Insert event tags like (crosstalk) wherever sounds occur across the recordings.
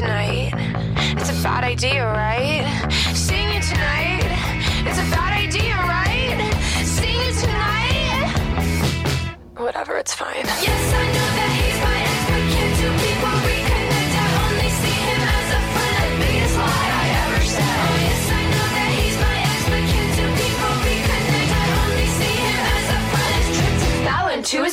Tonight, it's a bad idea, right? Seeing you tonight, it's a bad idea, right? Seeing you tonight, whatever, it's fine. Yes, I know that he's my ex, but can two people reconnect? I only see him as a friend, the biggest lie I ever said. Yes, I know that he's my ex, but can two people reconnect? I only see him as a friend. His trip to Fallon to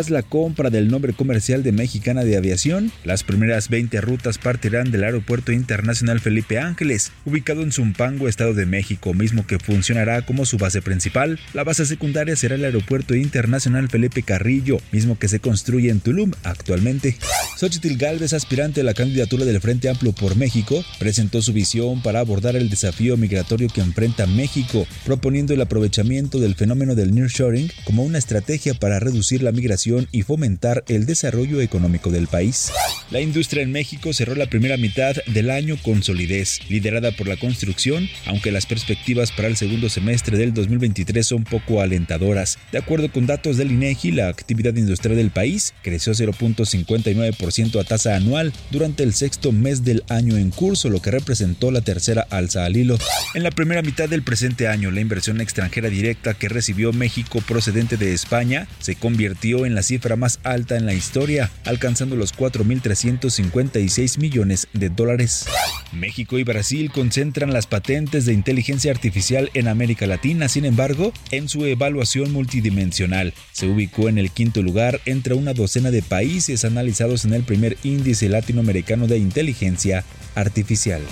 Tras la compra del nombre comercial de Mexicana de Aviación, las primeras 20 rutas partirán del Aeropuerto Internacional Felipe Ángeles, ubicado en Zumpango, Estado de México, mismo que funcionará como su base principal. La base secundaria será el Aeropuerto Internacional Felipe Carrillo, mismo que se construye en Tulum actualmente. Xochitl Galvez, aspirante a la candidatura del Frente Amplio por México, presentó su visión para abordar el desafío migratorio que enfrenta México, proponiendo el aprovechamiento del fenómeno del nearshoring como una estrategia para reducir la migración inversión y fomentar el desarrollo económico del país. La industria en México cerró la primera mitad del año con solidez, liderada por la construcción, aunque las perspectivas para el segundo semestre del 2023 son poco alentadoras. De acuerdo con datos del INEGI, la actividad industrial del país creció 0.59% a tasa anual durante el sexto mes del año en curso, lo que representó la tercera alza al hilo. En la primera mitad del presente año, la inversión extranjera directa que recibió México procedente de España se convirtió en la cifra más alta en la historia, alcanzando los 4.356 millones de dólares. México y Brasil concentran las patentes de inteligencia artificial en América Latina, sin embargo, en su evaluación multidimensional, se ubicó en el quinto lugar entre una docena de países analizados en el primer índice latinoamericano de inteligencia artificial.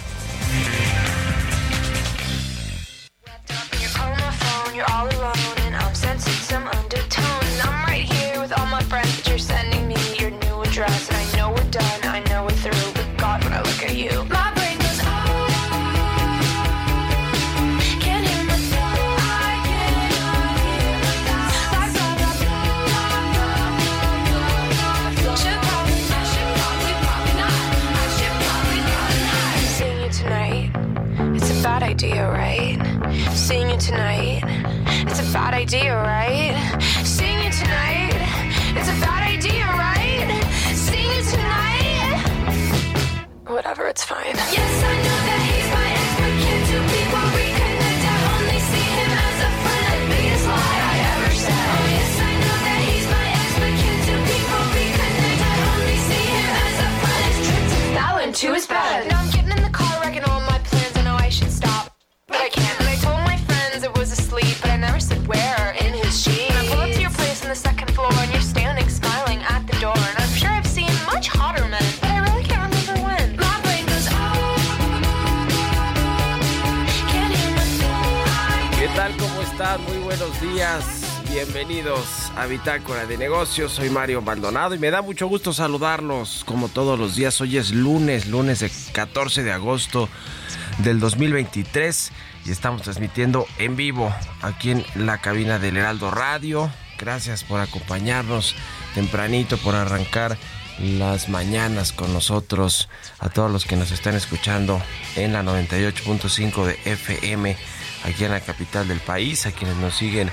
Tonight, it's a bad idea, right? Seeing you tonight, it's a bad idea, right? Seeing you tonight, whatever, it's fine. Yes, I know buenos días. Bienvenidos a Bitácora de Negocios. Soy Mario Maldonado y me da mucho gusto saludarlos como todos los días. Hoy es lunes, lunes de 14 de agosto del 2023 y estamos transmitiendo en vivo aquí en la cabina del Heraldo Radio. Gracias por acompañarnos tempranito, por arrancar las mañanas con nosotros, a todos los que nos están escuchando en la 98.5 de FM aquí en la capital del país, a quienes nos siguen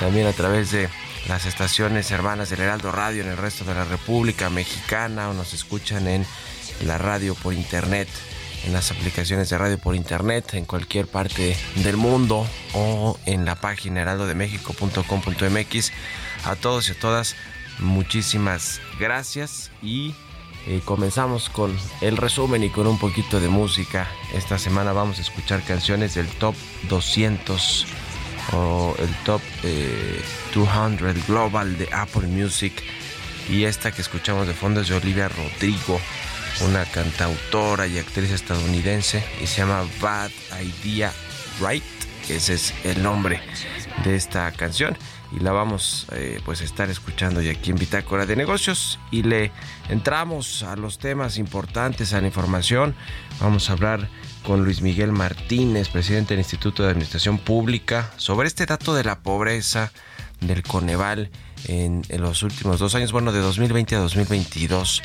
también a través de las estaciones hermanas del Heraldo Radio en el resto de la República Mexicana o nos escuchan en la radio por internet en las aplicaciones de radio por internet en cualquier parte del mundo o en la página heraldodemexico.com.mx. A todos y a todas, muchísimas gracias y eh, comenzamos con el resumen y con un poquito de música. Esta semana vamos a escuchar canciones del top 200 o el top eh, 200 global de Apple Music y esta que escuchamos de fondo es de Olivia Rodrigo una cantautora y actriz estadounidense y se llama Bad Idea Right. Ese es el nombre de esta canción y la vamos eh, pues a estar escuchando y aquí en Bitácora de Negocios y le entramos a los temas importantes, a la información. Vamos a hablar con Luis Miguel Martínez, presidente del Instituto de Administración Pública, sobre este dato de la pobreza del Coneval en, en, los últimos dos años, bueno, de 2020 a 2022,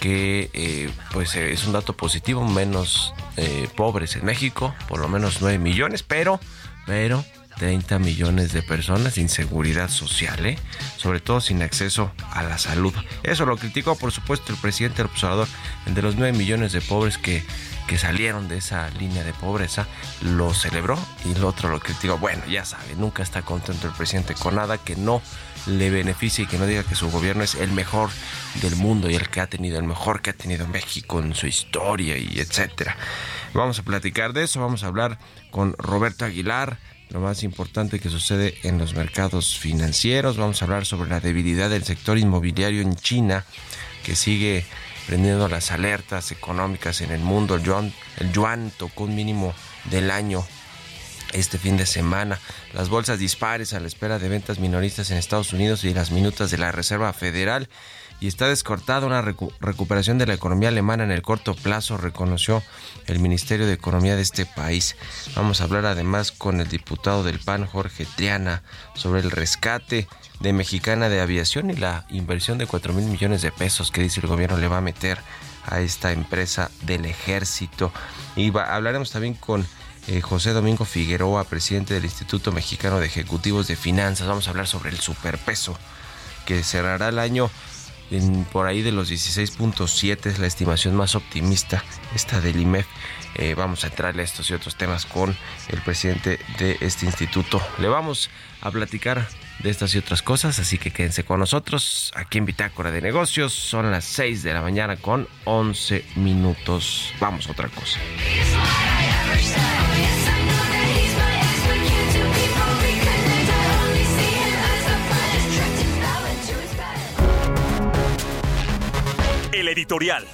que eh, pues eh, es un dato positivo, menos eh, pobres en México, por lo menos 9 millones, pero, pero 30 millones de personas sin seguridad social, ¿eh? sobre todo sin acceso a la salud. Eso lo criticó, por supuesto, el presidente observador, de los 9 millones de pobres que que salieron de esa línea de pobreza, lo celebró y el otro lo criticó. Bueno, ya sabe, nunca está contento el presidente con nada que no le beneficie y que no diga que su gobierno es el mejor del mundo y el que ha tenido, el mejor que ha tenido México en su historia y etcétera. Vamos a platicar de eso, vamos a hablar con Roberto Aguilar, lo más importante que sucede en los mercados financieros, vamos a hablar sobre la debilidad del sector inmobiliario en China, que sigue prendiendo las alertas económicas en el mundo. El yuan, el yuan tocó un mínimo del año este fin de semana. Las bolsas dispares a la espera de ventas minoristas en Estados Unidos y las minutas de la Reserva Federal. y está descortada una recuperación de la economía alemana en el corto plazo, reconoció el Ministerio de Economía de este país. Vamos a hablar además con el diputado del PAN, Jorge Triana, sobre el rescate de Mexicana de Aviación y la inversión de 4 mil millones de pesos que dice el gobierno le va a meter a esta empresa del ejército. Y hablaremos también con eh, José Domingo Figueroa, presidente del Instituto Mexicano de Ejecutivos de Finanzas. Vamos a hablar sobre el superpeso que cerrará el año por ahí de los 16.7 es la estimación más optimista, esta del IMEF. Eh, vamos a entrarle a estos y otros temas con el presidente de este instituto. Le vamos a platicar de estas y otras cosas, así que quédense con nosotros aquí en Bitácora de Negocios. Son las 6 de la mañana con 11 minutos. Vamos a otra cosa. El editorial.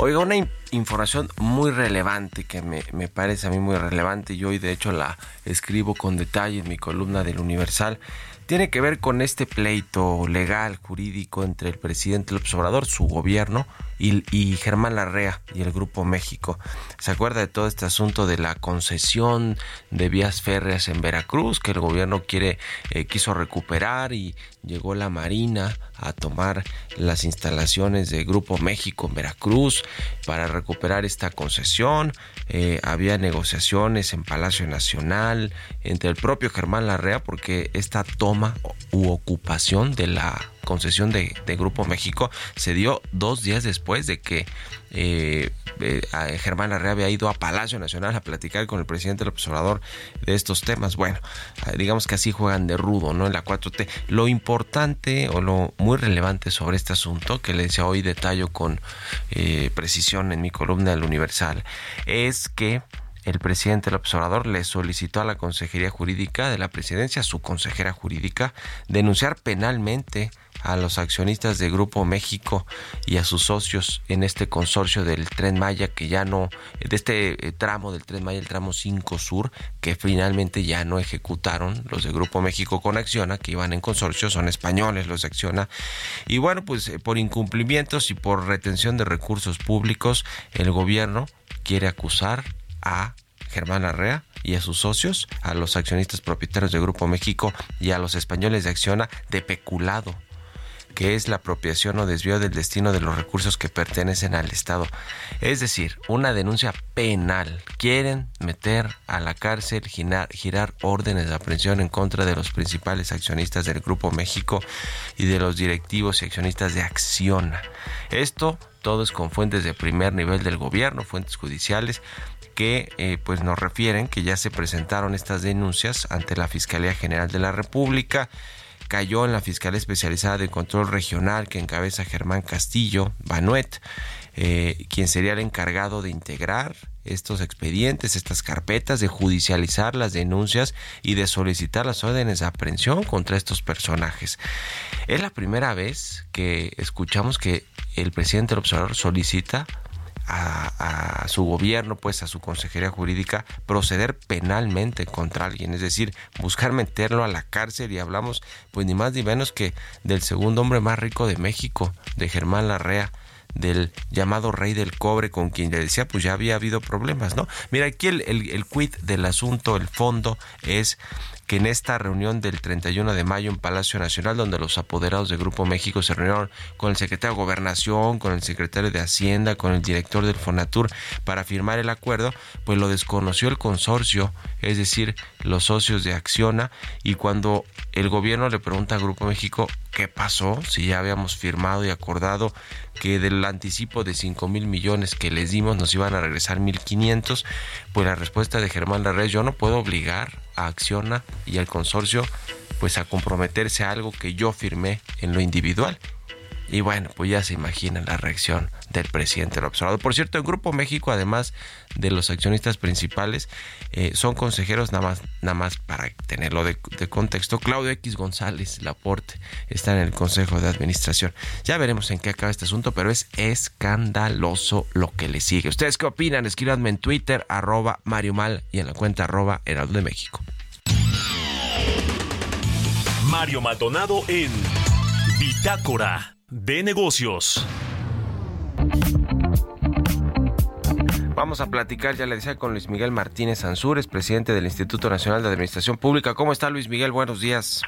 Oiga, una información muy relevante que me, me, parece a mí muy relevante y hoy de hecho la escribo con detalle en mi columna del Universal tiene que ver con este pleito legal, jurídico entre el presidente López Obrador, su gobierno, y, Germán Larrea y el Grupo México. ¿Se acuerda de todo este asunto de la concesión de vías férreas en Veracruz que el gobierno quiere eh, quiso recuperar y llegó la Marina a tomar las instalaciones de Grupo México en Veracruz para recuperar esta concesión? Eh, había negociaciones en Palacio Nacional entre el propio Germán Larrea porque esta toma u ocupación de la concesión de, Grupo México se dio dos días después de que eh, eh, Germán Larrea había ido a Palacio Nacional a platicar con el presidente del observador de estos temas. Bueno, eh, digamos que así juegan de rudo, ¿no? En la 4T. Lo importante o lo muy relevante sobre este asunto, que le decía hoy detallo con precisión en mi columna del Universal, es que el presidente del observador le solicitó a la Consejería Jurídica de la Presidencia, su consejera jurídica, denunciar penalmente a los accionistas de Grupo México y a sus socios en este consorcio del Tren Maya que ya no, de este eh, tramo del Tren Maya, el tramo 5 Sur, que finalmente ya no ejecutaron los de Grupo México con Acciona, que iban en consorcio, son españoles los de Acciona. Y bueno, pues eh, por incumplimientos y por retención de recursos públicos, el gobierno quiere acusar a Germán Arrea y a sus socios, a los accionistas propietarios de Grupo México y a los españoles de Acciona de peculado que es la apropiación o desvío del destino de los recursos que pertenecen al Estado. Es decir, una denuncia penal. Quieren meter a la cárcel, girar, órdenes de aprehensión en contra de los principales accionistas del Grupo México y de los directivos y accionistas de Acciona. Esto todo es con fuentes de primer nivel del gobierno, fuentes judiciales que eh, pues nos refieren que ya se presentaron estas denuncias ante la Fiscalía General de la República cayó en la Fiscalía Especializada de Control Regional que encabeza Germán Castillo Banuet, eh, quien sería el encargado de integrar estos expedientes, estas carpetas, de judicializar las denuncias y de solicitar las órdenes de aprehensión contra estos personajes. Es la primera vez que escuchamos que el presidente del observador solicita a, su gobierno, pues a su consejería jurídica, proceder penalmente contra alguien, es decir, buscar meterlo a la cárcel y hablamos pues ni más ni menos que del segundo hombre más rico de México, de Germán Larrea del llamado rey del cobre con quien le decía pues ya había habido problemas, ¿no? Mira, aquí el, el, el quid del asunto, el fondo es que en esta reunión del 31 de mayo en Palacio Nacional, donde los apoderados de Grupo México se reunieron con el secretario de Gobernación, con el secretario de Hacienda, con el director del Fonatur para firmar el acuerdo, pues lo desconoció el consorcio, es decir, los socios de Acciona, y cuando el gobierno le pregunta a Grupo México qué pasó, si ya habíamos firmado y acordado que del anticipo de 5 mil millones que les dimos nos iban a regresar 1.500, pues la respuesta de Germán Larrez, yo no puedo obligar a Acciona y al consorcio pues a comprometerse a algo que yo firmé en lo individual. Y bueno, pues ya se imaginan la reacción del presidente del observador. Por cierto, el Grupo México, además de los accionistas principales, eh, son consejeros nada más, nada más para tenerlo de, de, contexto. Claudio X González Laporte está en el Consejo de Administración. Ya veremos en qué acaba este asunto, pero es escandaloso lo que le sigue. ¿Ustedes qué opinan? Escríbanme en Twitter, arroba Mario Mal y en la cuenta arroba Heraldo de México. Mario Maldonado en Bitácora de Negocios. Vamos a platicar, ya le decía, con Luis Miguel Martínez Ansúrez, presidente del Instituto Nacional de Administración Pública. ¿Cómo está Luis Miguel? Buenos días.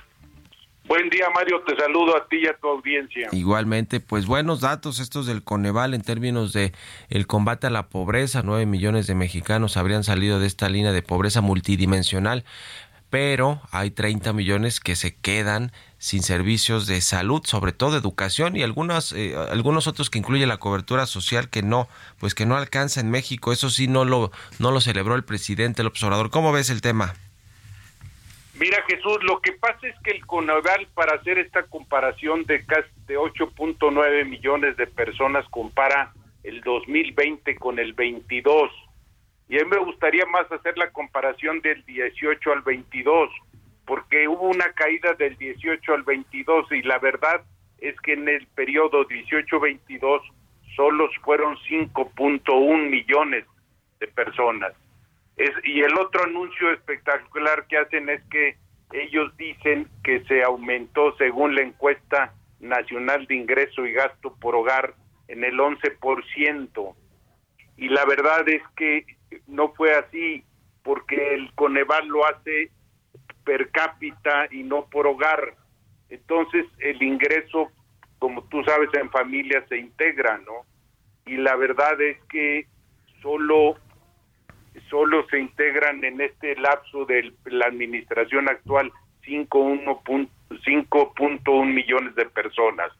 Buen día, Mario. Te saludo a ti y a tu audiencia. Igualmente, pues buenos datos estos del Coneval en términos de el combate a la pobreza. Nueve millones de mexicanos habrían salido de esta línea de pobreza multidimensional, pero hay 30 millones que se quedan sin servicios de salud, sobre todo educación y algunos eh, algunos otros que incluye la cobertura social que no, pues que no alcanza en México. Eso sí no lo no lo celebró el presidente el observador. ¿Cómo ves el tema? Mira Jesús, lo que pasa es que el CONAVAL para hacer esta comparación de casi de 8.9 millones de personas compara el 2020 con el 22. Y a mí me gustaría más hacer la comparación del 18 al 22, porque hubo una caída del 18 al 22 y la verdad es que en el periodo 18-22 solo fueron 5.1 millones de personas. Es, y el otro anuncio espectacular que hacen es que ellos dicen que se aumentó según la encuesta nacional de ingreso y gasto por hogar en el 11%. Y la verdad es que no fue así porque el Coneval lo hace per cápita y no por hogar. Entonces el ingreso, como tú sabes, en familia se integra, ¿no? Y la verdad es que solo solo se integran en este lapso de la administración actual 5.1 millones de personas.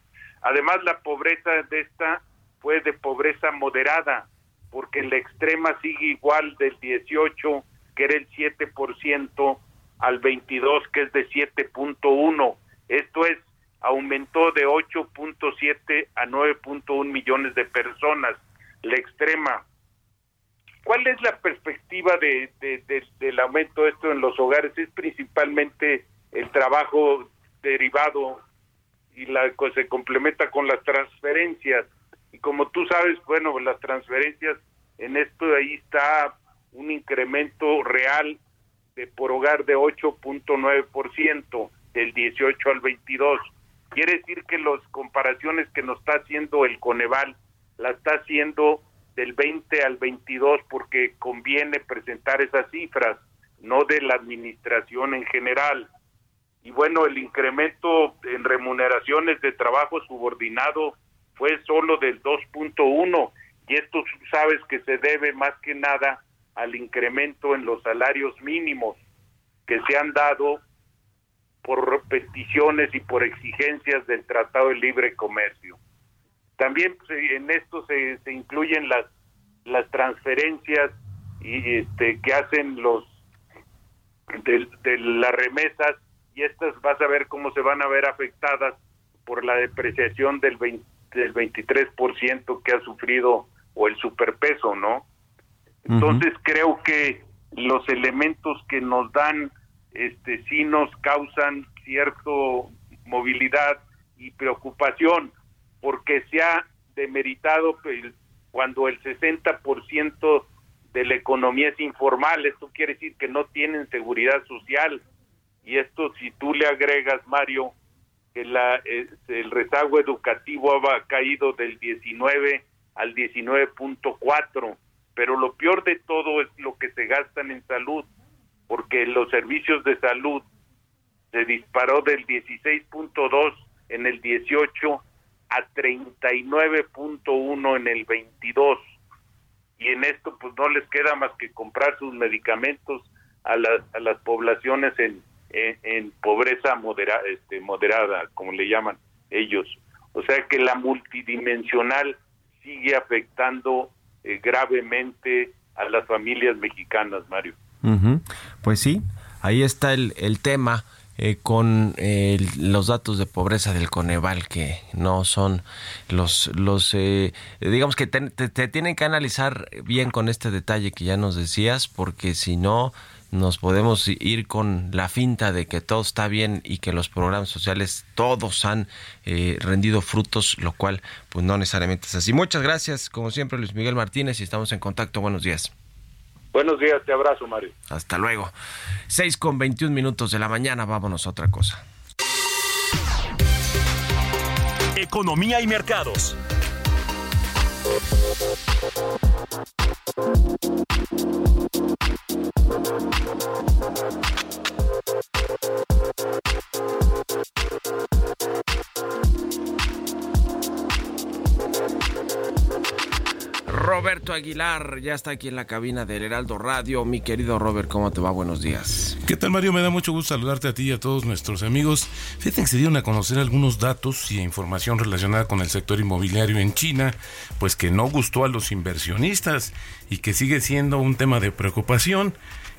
Además, la pobreza de esta fue de pobreza moderada, porque la extrema sigue igual del 18, que era el 7%, al 22, que es de 7.1. Esto es, aumentó de 8.7 a 9.1 millones de personas. La extrema ¿Cuál es la perspectiva de, del aumento de esto en los hogares? Es principalmente el trabajo derivado y la se complementa con las transferencias. Y como tú sabes, bueno, las transferencias en esto ahí está un incremento real de por hogar de 8.9% del 18 al 22. Quiere decir que las comparaciones que nos está haciendo el Coneval la está haciendo del 20 al 22 porque conviene presentar esas cifras, no de la administración en general. Y bueno, el incremento en remuneraciones de trabajo subordinado fue solo del 2.1 y esto sabes que se debe más que nada al incremento en los salarios mínimos que se han dado por peticiones y por exigencias del Tratado de Libre Comercio. También pues, en esto se, se incluyen las las transferencias y este que hacen los de, las remesas y estas vas a ver cómo se van a ver afectadas por la depreciación del 20, del 23% que ha sufrido o el superpeso, ¿no? Entonces creo que los elementos que nos dan este sí nos causan cierto movilidad y preocupación porque se ha demeritado cuando el 60% de la economía es informal, esto quiere decir que no tienen seguridad social. Y esto si tú le agregas, Mario, que la, el rezago educativo ha caído del 19 al 19.4, pero lo peor de todo es lo que se gastan en salud, porque los servicios de salud se disparó del 16.2 en el 18 a 39.1 en el 22 y en esto pues no les queda más que comprar sus medicamentos a, las a las poblaciones en, en, pobreza modera, este, moderada, como le llaman ellos. O sea que la multidimensional sigue afectando eh, gravemente a las familias mexicanas, Mario. Pues sí, ahí está el, el tema. Eh, con eh, los datos de pobreza del Coneval que no son los los eh, digamos que te, tienen que analizar bien con este detalle que ya nos decías porque si no nos podemos ir con la finta de que todo está bien y que los programas sociales todos han rendido frutos, lo cual pues no necesariamente es así. Muchas gracias, como siempre, Luis Miguel Martínez, y estamos en contacto. Buenos días. Buenos días, te abrazo, Mario. Hasta luego. 6 con 21 minutos de la mañana, vámonos a otra cosa. Economía y mercados. Roberto Aguilar ya está aquí en la cabina del Heraldo Radio. Mi querido Robert, ¿cómo te va? Buenos días. ¿Qué tal, Mario? Me da mucho gusto saludarte a ti y a todos nuestros amigos. Fíjate que se dieron a conocer algunos datos y información relacionada con el sector inmobiliario en China, pues que no gustó a los inversionistas y que sigue siendo un tema de preocupación.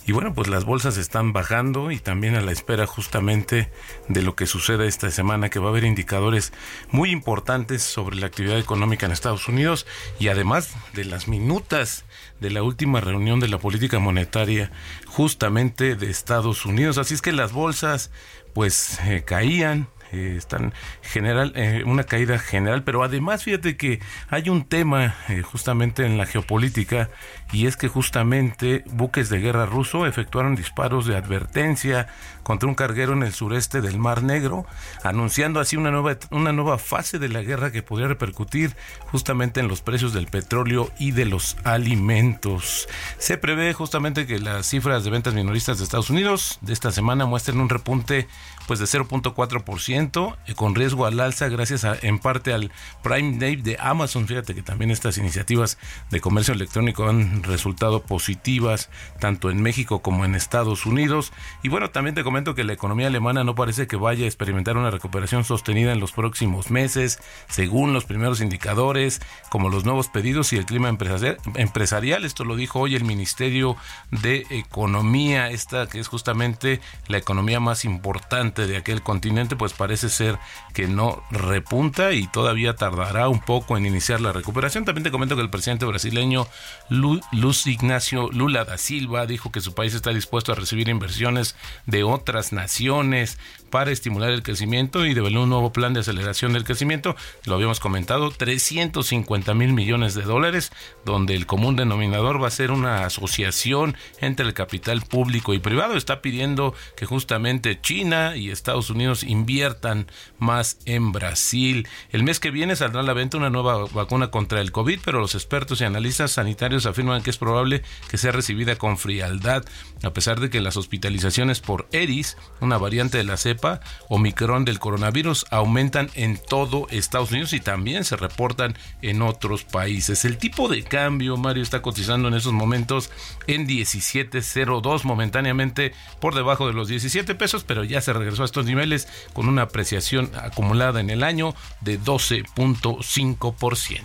Y bueno, pues las bolsas están bajando y también a la espera justamente de lo que suceda esta semana, que va a haber indicadores muy importantes sobre la actividad económica en Estados Unidos y además de las minutas de la última reunión de la política monetaria justamente de Estados Unidos. Así es que las bolsas pues eh, caían, eh, están general eh, una caída general pero además fíjate que hay un tema eh, justamente en la geopolítica y es que justamente buques de guerra ruso efectuaron disparos de advertencia contra un carguero en el sureste del Mar Negro anunciando así una nueva una nueva fase de la guerra que podría repercutir justamente en los precios del petróleo y de los alimentos. Se prevé justamente que las cifras de ventas minoristas de Estados Unidos de esta semana muestren un repunte pues de 0.4% eh, con riesgo al alza gracias en parte al Prime Day de Amazon. Fíjate que también estas iniciativas de comercio electrónico han resultado positivas tanto en México como en Estados Unidos. Y bueno, también te comento que la economía alemana no parece que vaya a experimentar una recuperación sostenida en los próximos meses, según los primeros indicadores, como los nuevos pedidos y el clima empresarial. Esto lo dijo hoy el Ministerio de Economía, esta que es justamente la economía más importante de aquel continente, pues parece ser que no repunta y todavía tardará un poco en iniciar la recuperación. También te comento que el presidente brasileño Luis Ignacio Lula da Silva dijo que su país está dispuesto a recibir inversiones de otras naciones para estimular el crecimiento y develó un nuevo plan de aceleración del crecimiento. Lo habíamos comentado, 350 mil millones de dólares, donde el común denominador va a ser una asociación entre el capital público y privado. Está pidiendo que justamente China y Estados Unidos inviertan más en Brasil. El mes que viene saldrá a la venta una nueva vacuna contra el COVID, pero los expertos y analistas sanitarios afirman que es probable que sea recibida con frialdad, a pesar de que las hospitalizaciones por ERIS, una variante de la cepa, Omicron del coronavirus aumentan en todo Estados Unidos y también se reportan en otros países. El tipo de cambio, Mario, está cotizando en esos momentos en 17.02, momentáneamente por debajo de los 17 pesos, pero ya se regresó a estos niveles con una apreciación acumulada en el año de 12.5%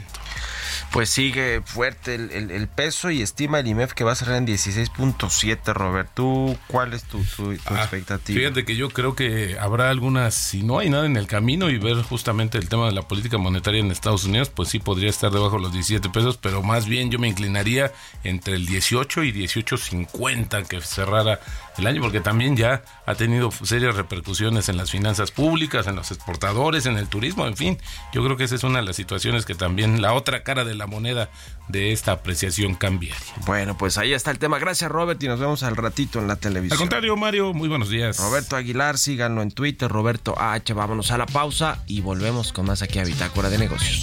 pues sigue fuerte el, peso y estima el IMEF que va a cerrar en 16.7, Robert. ¿Tú cuál es tu, tu, ah, expectativa? Fíjate que yo creo que habrá algunas, si no hay nada en el camino y ver justamente el tema de la política monetaria en Estados Unidos, pues sí podría estar debajo de los 17 pesos, pero más bien yo me inclinaría entre el 18 y 18.50 que cerrara el año, porque también ya ha tenido serias repercusiones en las finanzas públicas, en los exportadores, en el turismo, en fin. Yo creo que esa es una de las situaciones que también la otra cara de la moneda de esta apreciación cambiaria. Bueno, pues ahí está el tema. Gracias, Robert, y nos vemos al ratito en la televisión. Al contrario, Mario, muy buenos días. Roberto Aguilar, síganlo en Twitter, Roberto H. Vámonos a la pausa y volvemos con más aquí a Bitácora de Negocios.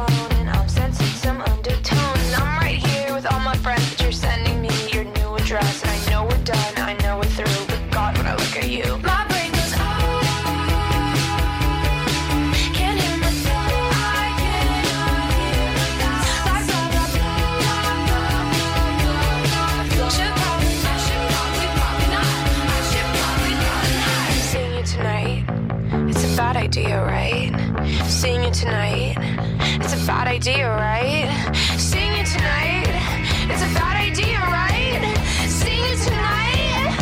Seeing tonight, it's a bad idea, right? Seeing you tonight, it's a bad idea, right? Seeing you tonight.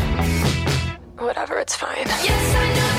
whatever, it's fine. Yes, I know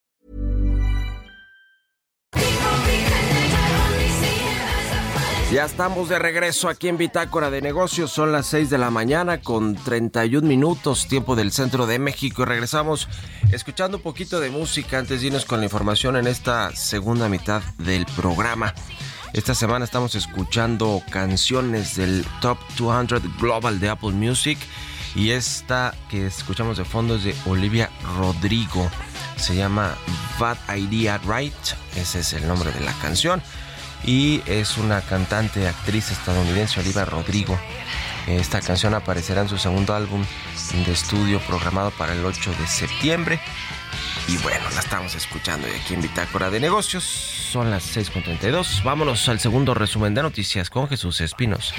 Ya estamos de regreso aquí en Bitácora de Negocios. Son las 6 de la mañana con 31 minutos, tiempo del centro de México. Regresamos escuchando un poquito de música antes de irnos con la información en esta segunda mitad del programa. Esta semana estamos escuchando canciones del Top 200 Global de Apple Music. Y esta que escuchamos de fondo es de Olivia Rodrigo. Se llama Bad Idea Right. Ese es el nombre de la canción y es una cantante, actriz estadounidense, Olivia Rodrigo. Esta canción aparecerá en su segundo álbum de estudio programado para el 8 de septiembre. Y bueno, la estamos escuchando aquí en Bitácora de Negocios. Son las 6.32. Vámonos al segundo resumen de noticias con Jesús Espinos.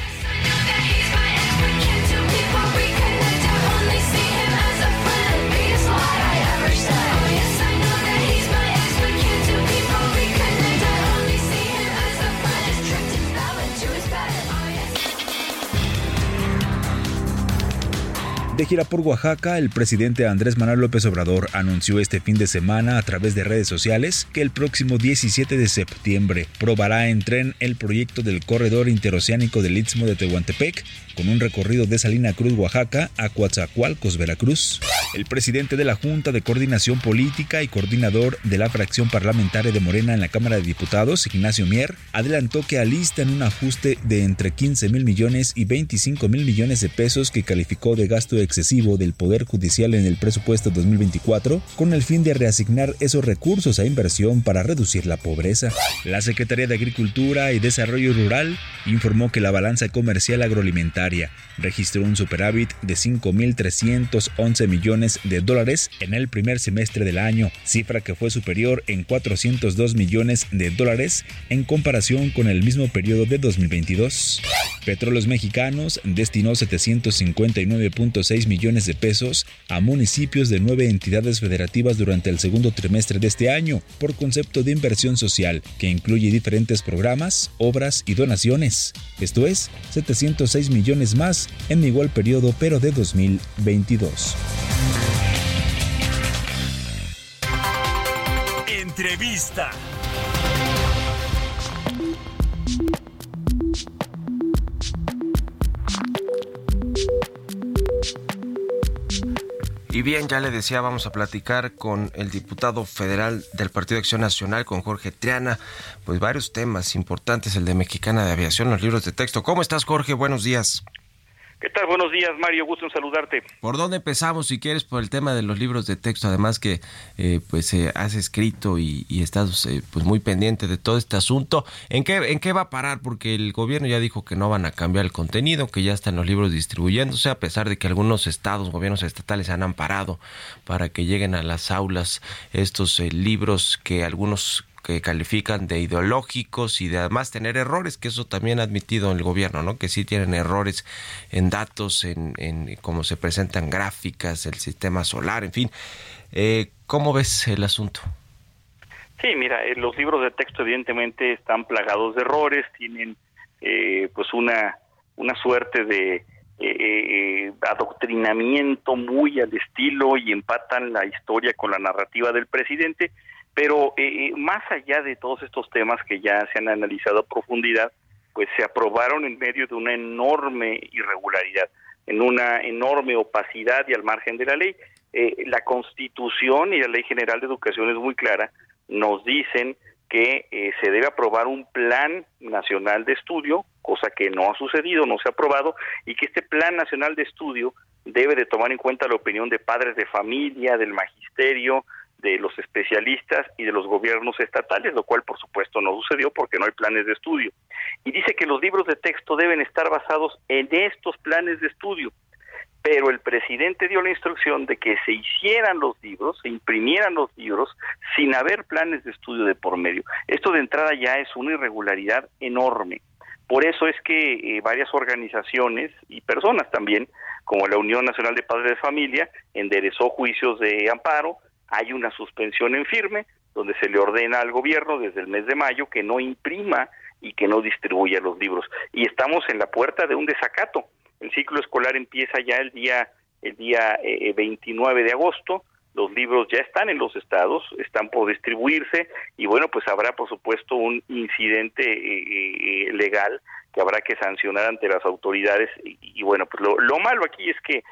De gira por Oaxaca, el presidente Andrés Manuel López Obrador anunció este fin de semana a través de redes sociales que el próximo 17 de septiembre probará en tren el proyecto del corredor interoceánico del Istmo de Tehuantepec con un recorrido de Salina Cruz, Oaxaca a Coatzacoalcos, Veracruz. El presidente de la Junta de Coordinación Política y coordinador de la fracción parlamentaria de Morena en la Cámara de Diputados, Ignacio Mier, adelantó que alistan un ajuste de entre 15 mil millones y 25 mil millones de pesos que calificó de gasto excesivo del Poder Judicial en el presupuesto 2024 con el fin de reasignar esos recursos a inversión para reducir la pobreza. La Secretaría de Agricultura y Desarrollo Rural informó que la balanza comercial agroalimentaria registró un superávit de 5.311 millones de dólares en el primer semestre del año, cifra que fue superior en 402 millones de dólares en comparación con el mismo periodo de 2022. Petróleos Mexicanos destinó 759.6 millones de pesos a municipios de nueve entidades federativas durante el segundo trimestre de este año por concepto de inversión social que incluye diferentes programas, obras y donaciones. Esto es 706 millones más en igual periodo pero de 2022. Entrevista. Y bien, ya le decía, vamos a platicar con el diputado federal del Partido de Acción Nacional, con Jorge Triana, pues varios temas importantes, el de Mexicana de Aviación, los libros de texto. ¿Cómo estás, Jorge? Buenos días. ¿Qué tal? Buenos días, Mario. Gusto en saludarte. ¿Por dónde empezamos, si quieres, por el tema de los libros de texto? Además que eh, pues eh, has escrito y, y estás eh, pues muy pendiente de todo este asunto. ¿En qué, ¿En qué va a parar? Porque el gobierno ya dijo que no van a cambiar el contenido, que ya están los libros distribuyéndose, a pesar de que algunos estados, gobiernos estatales han amparado para que lleguen a las aulas estos libros que algunos que califican de ideológicos y de además tener errores, que eso también ha admitido el gobierno, ¿no? Que sí tienen errores en datos, en, en cómo se presentan gráficas, el sistema solar, en fin. Eh, ¿Cómo ves el asunto? Sí, mira, eh, los libros de texto evidentemente están plagados de errores, tienen eh, pues una, una suerte de eh, adoctrinamiento muy al estilo y empatan la historia con la narrativa del presidente pero eh, más allá de todos estos temas que ya se han analizado a profundidad, pues se aprobaron en medio de una enorme irregularidad, en una enorme opacidad y al margen de la ley. Eh, la Constitución y la Ley General de Educación es muy clara, nos dicen que eh, se debe aprobar un plan nacional de estudio, cosa que no ha sucedido, no se ha aprobado, y que este plan nacional de estudio debe de tomar en cuenta la opinión de padres de familia, del magisterio, de los especialistas y de los gobiernos estatales, lo cual por supuesto no sucedió porque no hay planes de estudio. Y dice que los libros de texto deben estar basados en estos planes de estudio. Pero el presidente dio la instrucción de que se hicieran los libros, se imprimieran los libros sin haber planes de estudio de por medio. Esto de entrada ya es una irregularidad enorme. Por eso es que eh, varias organizaciones y personas también, como la Unión Nacional de Padres de Familia, enderezó juicios de amparo, hay una suspensión en firme donde se le ordena al gobierno desde el mes de mayo que no imprima y que no distribuya los libros. Y estamos en la puerta de un desacato. El ciclo escolar empieza ya el día el día 29 eh, de agosto. Los libros ya están en los estados, están por distribuirse y bueno, pues habrá por supuesto un incidente eh, eh, legal que habrá que sancionar ante las autoridades y, bueno, pues lo, lo, malo aquí es que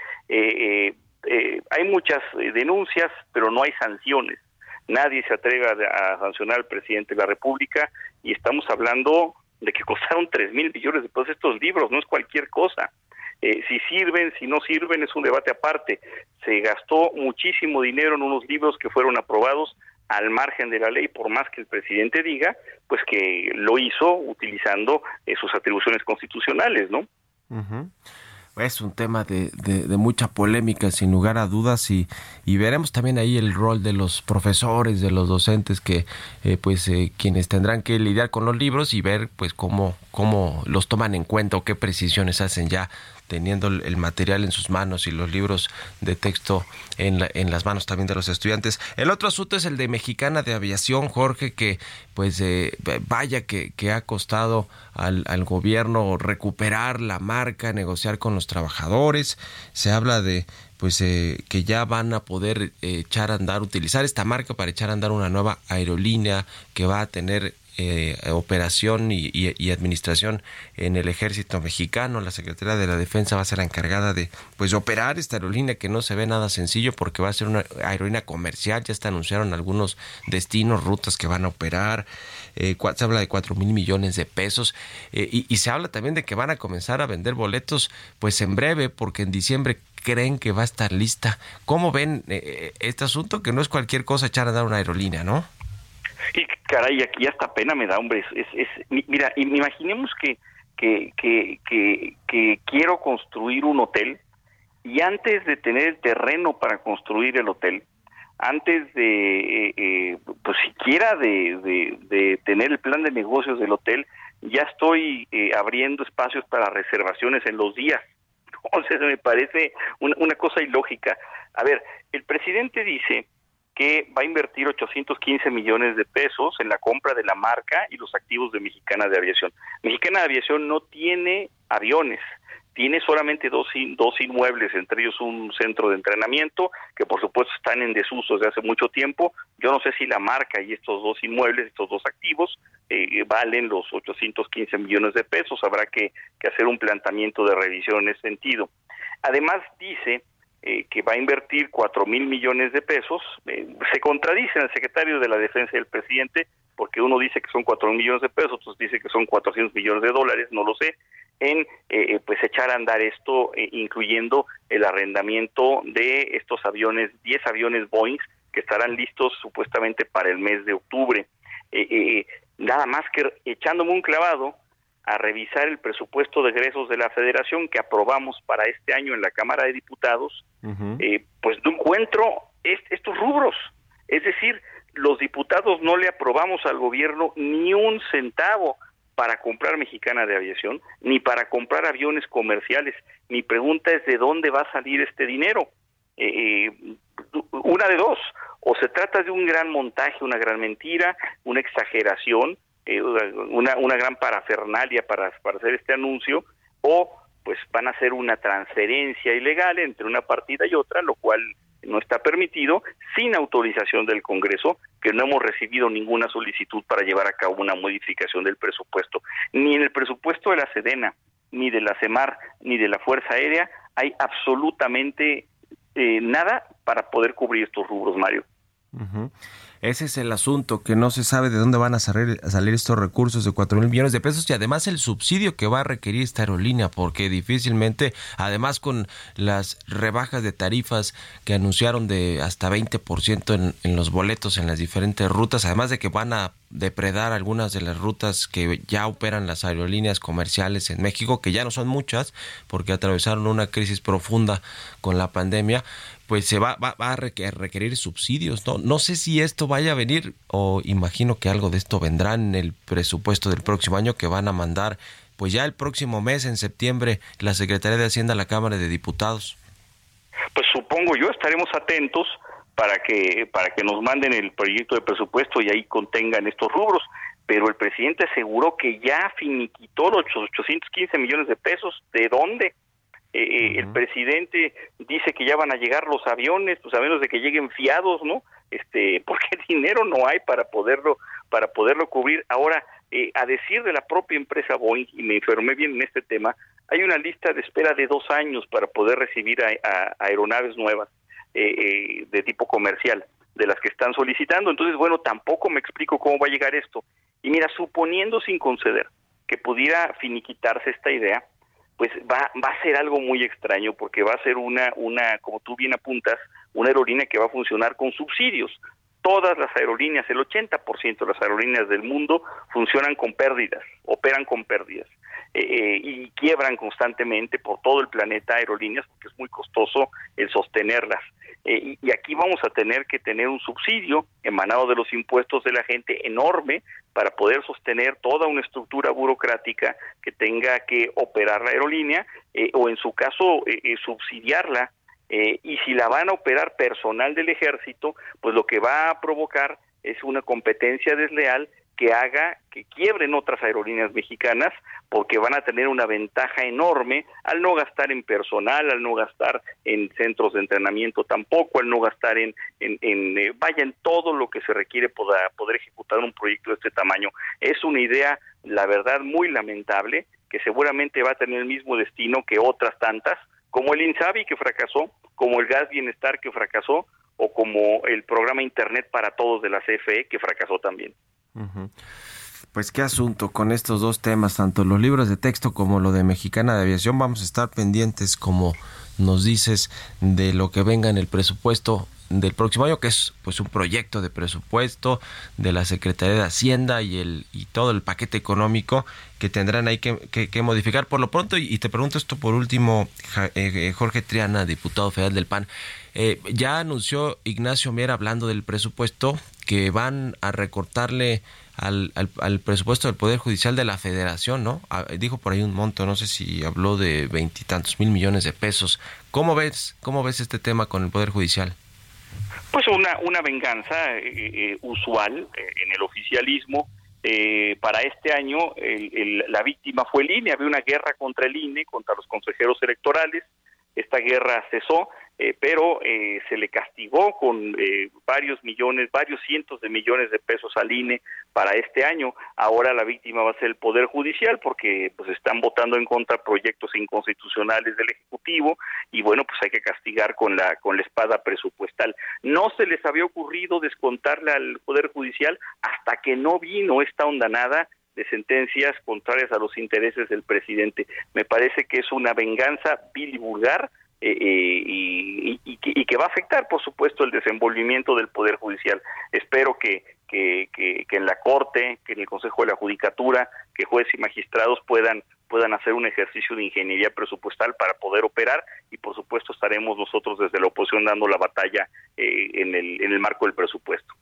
hay muchas denuncias, pero no hay sanciones. Nadie se atreve a, sancionar al presidente de la República y estamos hablando de que (laughs) costaron tres mil millones de pesos estos libros, no es cualquier cosa. Eh, si sirven, si no sirven, es un debate aparte. Se gastó muchísimo dinero en unos libros que fueron aprobados al margen de la ley, por más que el presidente diga, pues que lo hizo utilizando eh, sus atribuciones constitucionales, ¿no? Es un tema de, de, mucha polémica, sin lugar a dudas, y, y, veremos también ahí el rol de los profesores, de los docentes, que eh, pues quienes tendrán que lidiar con los libros y ver pues cómo, cómo los toman en cuenta o qué precisiones hacen ya teniendo el material en sus manos y los libros de texto en, en las manos también de los estudiantes. El otro asunto es el de Mexicana de Aviación, Jorge, que pues eh, vaya que, que, ha costado al, al, gobierno recuperar la marca, negociar con los trabajadores. Se habla de pues eh, que ya van a poder eh, echar a andar, utilizar esta marca para echar a andar una nueva aerolínea que va a tener eh, operación y, administración en el ejército mexicano. La Secretaría de la Defensa va a ser la encargada de pues operar esta aerolínea que no se ve nada sencillo porque va a ser una aerolínea comercial. Ya está anunciaron algunos destinos, rutas que van a operar. Eh, se habla de cuatro mil millones de pesos eh, y, se habla también de que van a comenzar a vender boletos pues en breve porque en diciembre creen que va a estar lista. ¿Cómo ven este asunto? Que no es cualquier cosa echar a dar una aerolínea, ¿no? Caray, aquí hasta pena me da, hombre. Es, es, mira, imaginemos que, que, que, que, quiero construir un hotel y antes de tener el terreno para construir el hotel, antes de, eh, eh, pues siquiera de, de, tener el plan de negocios del hotel, ya estoy eh, abriendo espacios para reservaciones en los días. (laughs) Entonces me parece una, una cosa ilógica. A ver, el presidente dice que va a invertir 815 millones de pesos en la compra de la marca y los activos de Mexicana de Aviación. Mexicana de Aviación no tiene aviones, tiene solamente dos, dos inmuebles, entre ellos un centro de entrenamiento, que por supuesto están en desuso desde hace mucho tiempo. Yo no sé si la marca y estos dos inmuebles, estos dos activos, eh, valen los 815 millones de pesos. Habrá que, que hacer un planteamiento de revisión en ese sentido. Además dice eh, que va a invertir cuatro mil millones de pesos. Eh, se contradice el secretario de la Defensa del presidente, porque uno dice que son cuatro mil millones de pesos, otros dice que son 400 millones de dólares, no lo sé, en eh, pues echar a andar esto, incluyendo el arrendamiento de estos aviones, 10 aviones Boeing, que estarán listos supuestamente para el mes de octubre. nada más que echándome un clavado, a revisar el presupuesto de egresos de la federación que aprobamos para este año en la Cámara de Diputados, eh, pues no encuentro estos rubros. Es decir, los diputados no le aprobamos al gobierno ni un centavo para comprar Mexicana de Aviación, ni para comprar aviones comerciales. Mi pregunta es de dónde va a salir este dinero. Eh, eh, una de dos, o se trata de un gran montaje, una gran mentira, una exageración, eh, una, una gran parafernalia para, hacer este anuncio, o pues van a hacer una transferencia ilegal entre una partida y otra, lo cual no está permitido, sin autorización del Congreso, que no hemos recibido ninguna solicitud para llevar a cabo una modificación del presupuesto. Ni en el presupuesto de la Sedena, ni de la CEMAR, ni de la Fuerza Aérea hay absolutamente eh, nada para poder cubrir estos rubros, Mario. Ese es el asunto, que no se sabe de dónde van a salir, estos recursos de 4 mil millones de pesos y además el subsidio que va a requerir esta aerolínea, porque difícilmente, además con las rebajas de tarifas que anunciaron de hasta 20% en, en los boletos en las diferentes rutas, además de que van a depredar algunas de las rutas que ya operan las aerolíneas comerciales en México, que ya no son muchas, porque atravesaron una crisis profunda con la pandemia, pues se va, va, a requerir subsidios. ¿no? no sé si esto vaya a venir o imagino que algo de esto vendrá en el presupuesto del próximo año que van a mandar pues ya el próximo mes, en septiembre, la Secretaría de Hacienda a la Cámara de Diputados. Pues supongo yo estaremos atentos para que para que nos manden el proyecto de presupuesto y ahí contengan estos rubros pero el presidente aseguró que ya finiquitó los 815 millones de pesos de dónde eh, eh, el presidente dice que ya van a llegar los aviones, pues a menos de que lleguen fiados, ¿no? Este, (laughs) porque dinero no hay para poderlo para poderlo cubrir. Ahora, eh, a decir de la propia empresa Boeing y me informé bien en este tema, hay una lista de espera de dos años para poder recibir a, aeronaves nuevas de tipo comercial de las que están solicitando. Entonces, bueno, tampoco me explico cómo va a llegar esto. Y mira, suponiendo sin conceder que pudiera finiquitarse esta idea, pues va, va a ser algo muy extraño porque va a ser una, una, como tú bien apuntas, una aerolínea que va a funcionar con subsidios. Todas las aerolíneas, el 80% de las aerolíneas del mundo funcionan con pérdidas, operan con pérdidas eh, eh, y quiebran constantemente por todo el planeta aerolíneas porque es muy costoso el sostenerlas. Eh, y, aquí vamos a tener que tener un subsidio emanado de los impuestos de la gente enorme para poder sostener toda una estructura burocrática que tenga que operar la aerolínea eh, o en su caso subsidiarla y si la van a operar personal del ejército, pues lo que va a provocar es una competencia desleal que haga que quiebren otras aerolíneas mexicanas porque van a tener una ventaja enorme al no gastar en personal, al no gastar en centros de entrenamiento tampoco, al no gastar en, en, en eh, todo lo que se requiere para poder ejecutar un proyecto de este tamaño. Es una idea, la verdad, muy lamentable, que seguramente va a tener el mismo destino que otras tantas, como el INSABI que fracasó, como el Gas Bienestar que fracasó, o como el programa Internet para Todos de la CFE que fracasó también. Pues qué asunto con estos dos temas, tanto los libros de texto como lo de Mexicana de Aviación. Vamos a estar pendientes, como nos dices, de lo que venga en el presupuesto del próximo año, que es pues un proyecto de presupuesto de la Secretaría de Hacienda y el y todo el paquete económico que tendrán ahí que, modificar por lo pronto. Y, te pregunto esto por último, eh, eh, Jorge Triana, diputado federal del PAN. Eh, ya anunció Ignacio Miera hablando del presupuesto que van a recortarle al, al, presupuesto del Poder Judicial de la Federación, ¿no? Ah, dijo por ahí un monto, no sé si habló de veintitantos mil millones de pesos. ¿Cómo ves, cómo ves este tema con el Poder Judicial? Pues una, una venganza eh, eh, usual en el oficialismo. para este año la víctima fue el INE, había una guerra contra el INE, contra los consejeros electorales, esta guerra cesó, eh, pero eh, se le castigó con eh, varios millones, varios cientos de millones de pesos al INE para este año. Ahora la víctima va a ser el Poder Judicial porque pues están votando en contra proyectos inconstitucionales del Ejecutivo y bueno, pues hay que castigar con la con la espada presupuestal. No se les había ocurrido descontarle al Poder Judicial hasta que no vino esta ondanada de sentencias contrarias a los intereses del presidente. Me parece que es una venganza vil vulgar eh, eh, y, y, que va a afectar, por supuesto, el desenvolvimiento del Poder Judicial. Espero que, en la Corte, que en el Consejo de la Judicatura, que jueces y magistrados puedan puedan hacer un ejercicio de ingeniería presupuestal para poder operar y por supuesto estaremos nosotros desde la oposición dando la batalla eh, en, el, en el marco del presupuesto.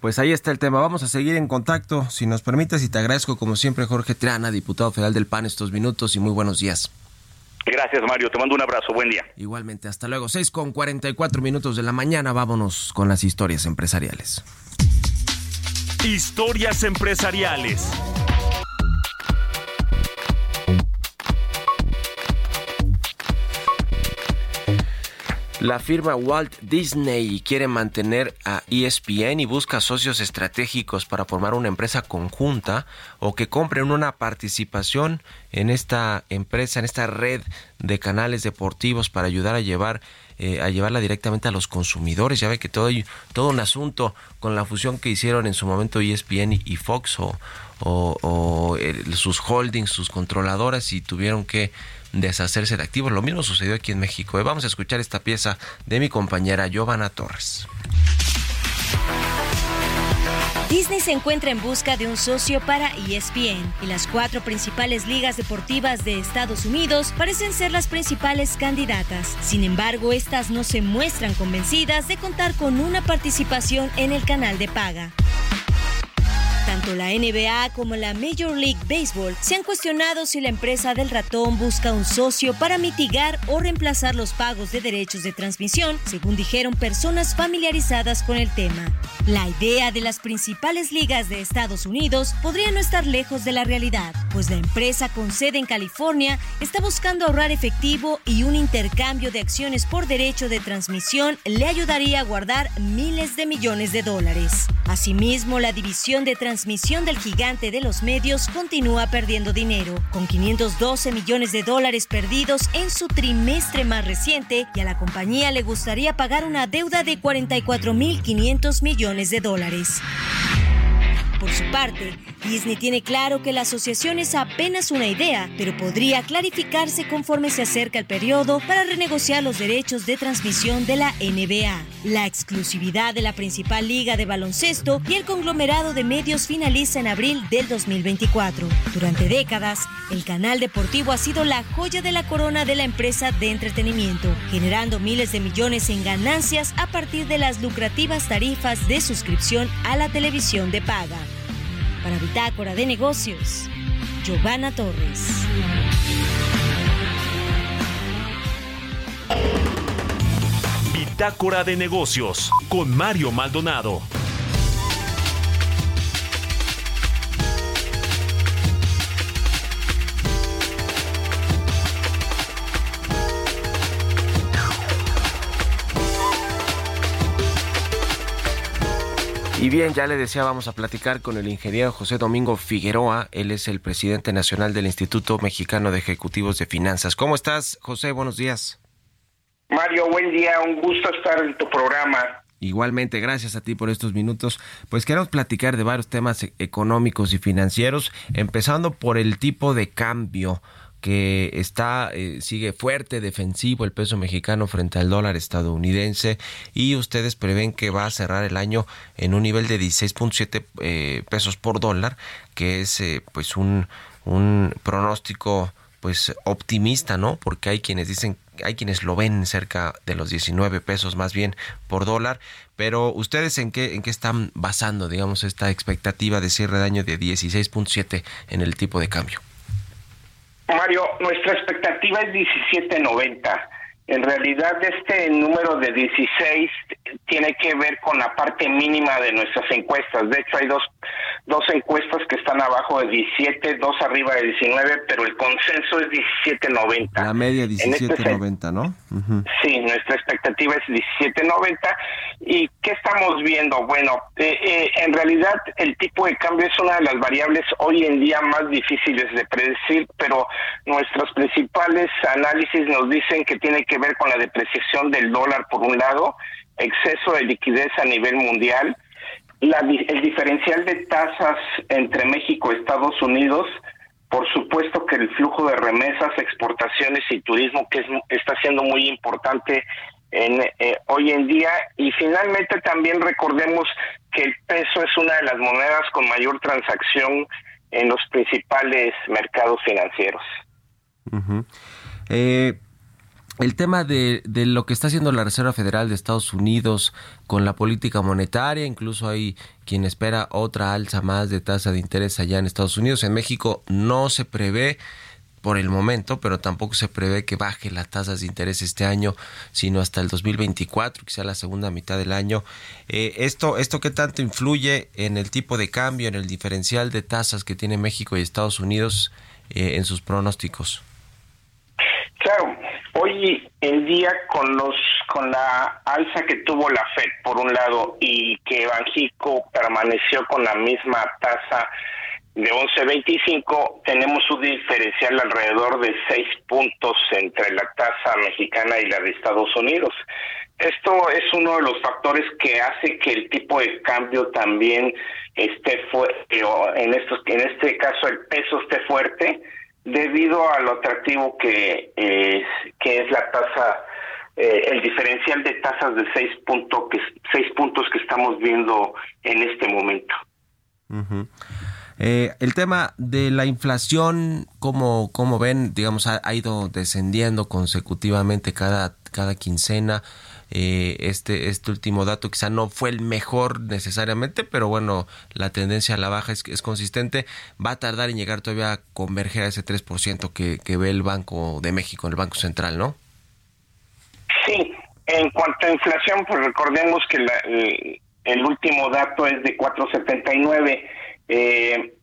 Pues ahí está el tema. Vamos a seguir en contacto, si nos permites, y te agradezco como siempre, Jorge Triana, diputado federal del PAN, estos minutos y muy buenos días. Gracias, Mario. Te mando un abrazo. Buen día. Igualmente, hasta luego. 6 con 44 minutos de la mañana. Vámonos con las historias empresariales. Historias empresariales. La firma Walt Disney quiere mantener a ESPN y busca socios estratégicos para formar una empresa conjunta o que compren una participación en esta empresa, en esta red de canales deportivos para ayudar a llevar eh, a llevarla directamente a los consumidores. Ya ve que todo, todo un asunto con la fusión que hicieron en su momento ESPN y, Fox o, o, sus holdings, sus controladoras y tuvieron que deshacerse de activos. Lo mismo sucedió aquí en México. Vamos a escuchar esta pieza de mi compañera Giovanna Torres. Disney se encuentra en busca de un socio para ESPN y las cuatro principales ligas deportivas de Estados Unidos parecen ser las principales candidatas. Sin embargo, estas no se muestran convencidas de contar con una participación en el canal de paga. Tanto la NBA como la Major League Baseball se han cuestionado si la empresa del ratón busca un socio para mitigar o reemplazar los pagos de derechos de transmisión, según dijeron personas familiarizadas con el tema. La idea de las principales ligas de Estados Unidos podría no estar lejos de la realidad, pues la empresa con sede en California está buscando ahorrar efectivo y un intercambio de acciones por derecho de transmisión le ayudaría a guardar miles de millones de dólares. Asimismo, la división de transmisión transmisión del gigante de los medios continúa perdiendo dinero, con 512 millones de dólares perdidos en su trimestre más reciente y a la compañía le gustaría pagar una deuda de 44.500 millones de dólares. Por su parte, Disney tiene claro que la asociación es apenas una idea, pero podría clarificarse conforme se acerca el periodo para renegociar los derechos de transmisión de la NBA. La exclusividad de la principal liga de baloncesto y el conglomerado de medios finaliza en abril del 2024. Durante décadas, el canal deportivo ha sido la joya de la corona de la empresa de entretenimiento, generando miles de millones en ganancias a partir de las lucrativas tarifas de suscripción a la televisión de paga. Para Bitácora de Negocios, Giovanna Torres. Bitácora de Negocios con Mario Maldonado. Y bien, ya le decía, vamos a platicar con el ingeniero José Domingo Figueroa. Él es el presidente nacional del Instituto Mexicano de Ejecutivos de Finanzas. ¿Cómo estás, José? Buenos días. Mario, buen día. Un gusto estar en tu programa. Igualmente, gracias a ti por estos minutos. Pues queremos platicar de varios temas económicos y financieros, empezando por el tipo de cambio que está eh, sigue fuerte defensivo el peso mexicano frente al dólar estadounidense y ustedes prevén que va a cerrar el año en un nivel de 16.7 eh, pesos por dólar que es eh, pues un, un pronóstico pues optimista no porque hay quienes dicen hay quienes lo ven cerca de los 19 pesos más bien por dólar pero ustedes en qué en qué están basando digamos esta expectativa de cierre de año de 16.7 en el tipo de cambio Mario, nuestra expectativa es 17.90. En realidad este número de 16 tiene que ver con la parte mínima de nuestras encuestas. De hecho hay dos, dos encuestas que están abajo de 17, dos arriba de 19, pero el consenso es 17.90. La media 17.90, este ¿no? Sí, nuestra expectativa es 17.90. ¿Y qué estamos viendo? Bueno, eh, eh, en realidad el tipo de cambio es una de las variables hoy en día más difíciles de predecir, pero nuestros principales análisis nos dicen que tiene que ver con la depreciación del dólar por un lado, exceso de liquidez a nivel mundial, el diferencial de tasas entre México y Estados Unidos, por supuesto que el flujo de remesas, exportaciones y turismo que está siendo muy importante en, eh, hoy en día y finalmente también recordemos que el peso es una de las monedas con mayor transacción en los principales mercados financieros. eh, el tema de, de, lo que está haciendo la Reserva Federal de Estados Unidos con la política monetaria, incluso hay quien espera otra alza más de tasa de interés allá en Estados Unidos. En México no se prevé por el momento, pero tampoco se prevé que baje las tasas de interés este año, sino hasta el 2024, que sea la segunda mitad del año. Eh, esto, ¿Esto qué tanto influye en el tipo de cambio, en el diferencial de tasas que tiene México y Estados Unidos eh, en sus pronósticos? Hoy en día con los con la alza que tuvo la Fed por un lado y que Banjico permaneció con la misma tasa de 11.25, tenemos un diferencial alrededor de 6 puntos entre la tasa mexicana y la de Estados Unidos. Esto es uno de los factores que hace que el tipo de cambio también esté fuerte, o en, estos, en este caso el peso esté fuerte, debido a lo atractivo que, es, que es la tasa, eh, el diferencial de tasas de 6 punto, que, seis puntos que estamos viendo en este momento. Eh, el tema de la inflación, como, como ven, digamos, ha, ido descendiendo consecutivamente cada, cada quincena. Eh, este, este último dato quizá no fue el mejor necesariamente, pero bueno, la tendencia a la baja es, es consistente. Va a tardar en llegar todavía a converger a ese 3% que, que ve el Banco de México, el Banco Central, ¿no? Sí, en cuanto a inflación, pues recordemos que el, el último dato es de 479 eh,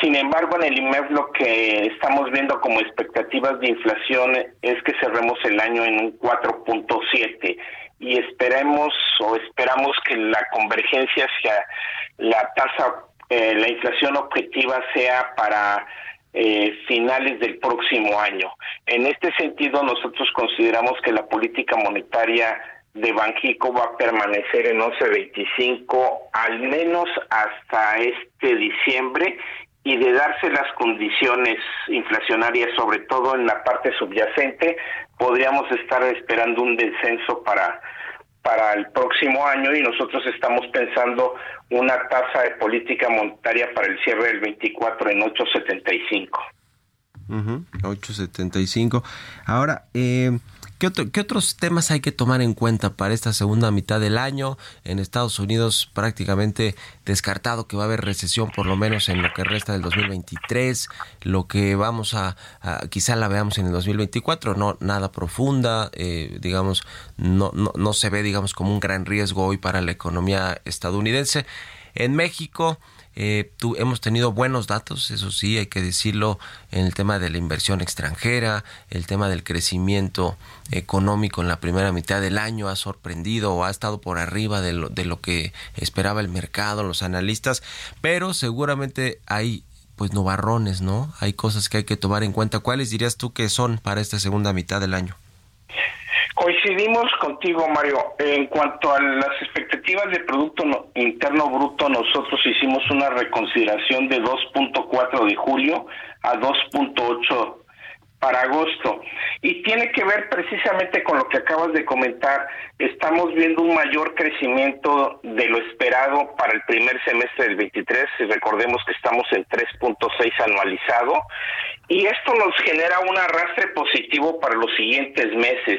sin embargo, en el IMEF lo que estamos viendo como expectativas de inflación es que cerremos el año en un 4.7 y esperemos o esperamos que la convergencia hacia la tasa, eh, la inflación objetiva sea para eh, finales del próximo año. En este sentido, nosotros consideramos que la política monetaria de Banjico va a permanecer en 11.25 al menos hasta este diciembre y de darse las condiciones inflacionarias, sobre todo en la parte subyacente, podríamos estar esperando un descenso para para el próximo año y nosotros estamos pensando una tasa de política monetaria para el cierre del 24 en 8.75. 8.75. Ahora, eh, ¿Qué, otros temas hay que tomar en cuenta para esta segunda mitad del año? En Estados Unidos prácticamente descartado que va a haber recesión por lo menos en lo que resta del 2023, lo que vamos a, quizá la veamos en el 2024, no nada profunda, eh, digamos, no, no, no se ve digamos como un gran riesgo hoy para la economía estadounidense. En México, eh, hemos tenido buenos datos, eso sí, hay que decirlo, en el tema de la inversión extranjera, el tema del crecimiento económico en la primera mitad del año ha sorprendido o ha estado por arriba de lo, de lo que esperaba el mercado, los analistas, pero seguramente hay pues novarrones, ¿no? Hay cosas que hay que tomar en cuenta. ¿Cuáles dirías tú que son para esta segunda mitad del año? Coincidimos contigo, Mario. En cuanto a las expectativas de Producto Interno Bruto, nosotros hicimos una reconsideración de 2.4 de julio a 2.8 para agosto. Y tiene que ver precisamente con lo que acabas de comentar. Estamos viendo un mayor crecimiento de lo esperado para el primer semestre del 23. Recordemos que estamos en 3.6 anualizado. Y esto nos genera un arrastre positivo para los siguientes meses.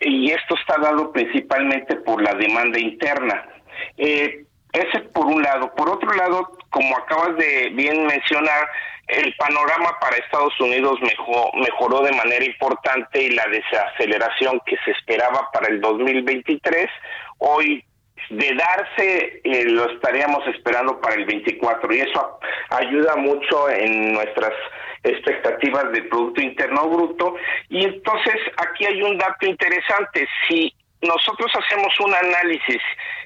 Y esto está dado principalmente por la demanda interna. Eh, ese por un lado. Por otro lado, como acabas de bien mencionar, el panorama para Estados Unidos mejoró de manera importante y la desaceleración que se esperaba para el 2023, hoy de darse eh, lo estaríamos esperando para el 24 y eso ayuda mucho en nuestras expectativas de Producto Interno Bruto. Y entonces aquí hay un dato interesante, si nosotros hacemos un análisis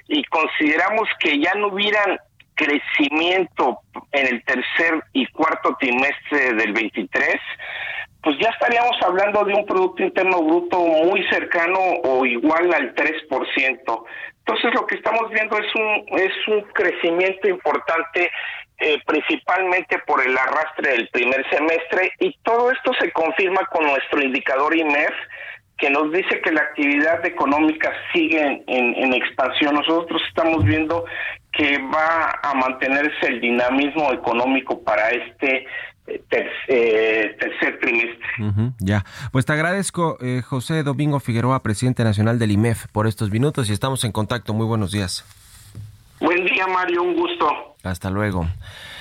y consideramos que ya no hubieran crecimiento en el tercer y cuarto trimestre del 23, pues ya estaríamos hablando de un Producto Interno Bruto muy cercano o igual al 3%. Entonces lo que estamos viendo es un, es un crecimiento importante eh, principalmente por el arrastre del primer semestre y todo esto se confirma con nuestro indicador IMEF que nos dice que la actividad económica sigue en, expansión. Nosotros estamos viendo que va a mantenerse el dinamismo económico para este eh, eh, tercer trimestre. ya, pues te agradezco, eh, José Domingo Figueroa, presidente nacional del IMEF, por estos minutos y estamos en contacto. Muy buenos días. Buen día, Mario, un gusto. Hasta luego.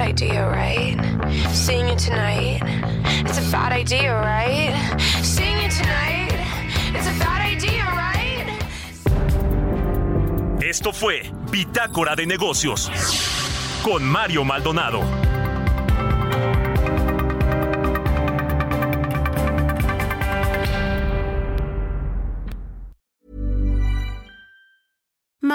Idea, right? Seeing it tonight, it's a bad idea, right? Seeing it tonight, it's a bad idea, right? Esto fue Bitácora de Negocios con Mario Maldonado.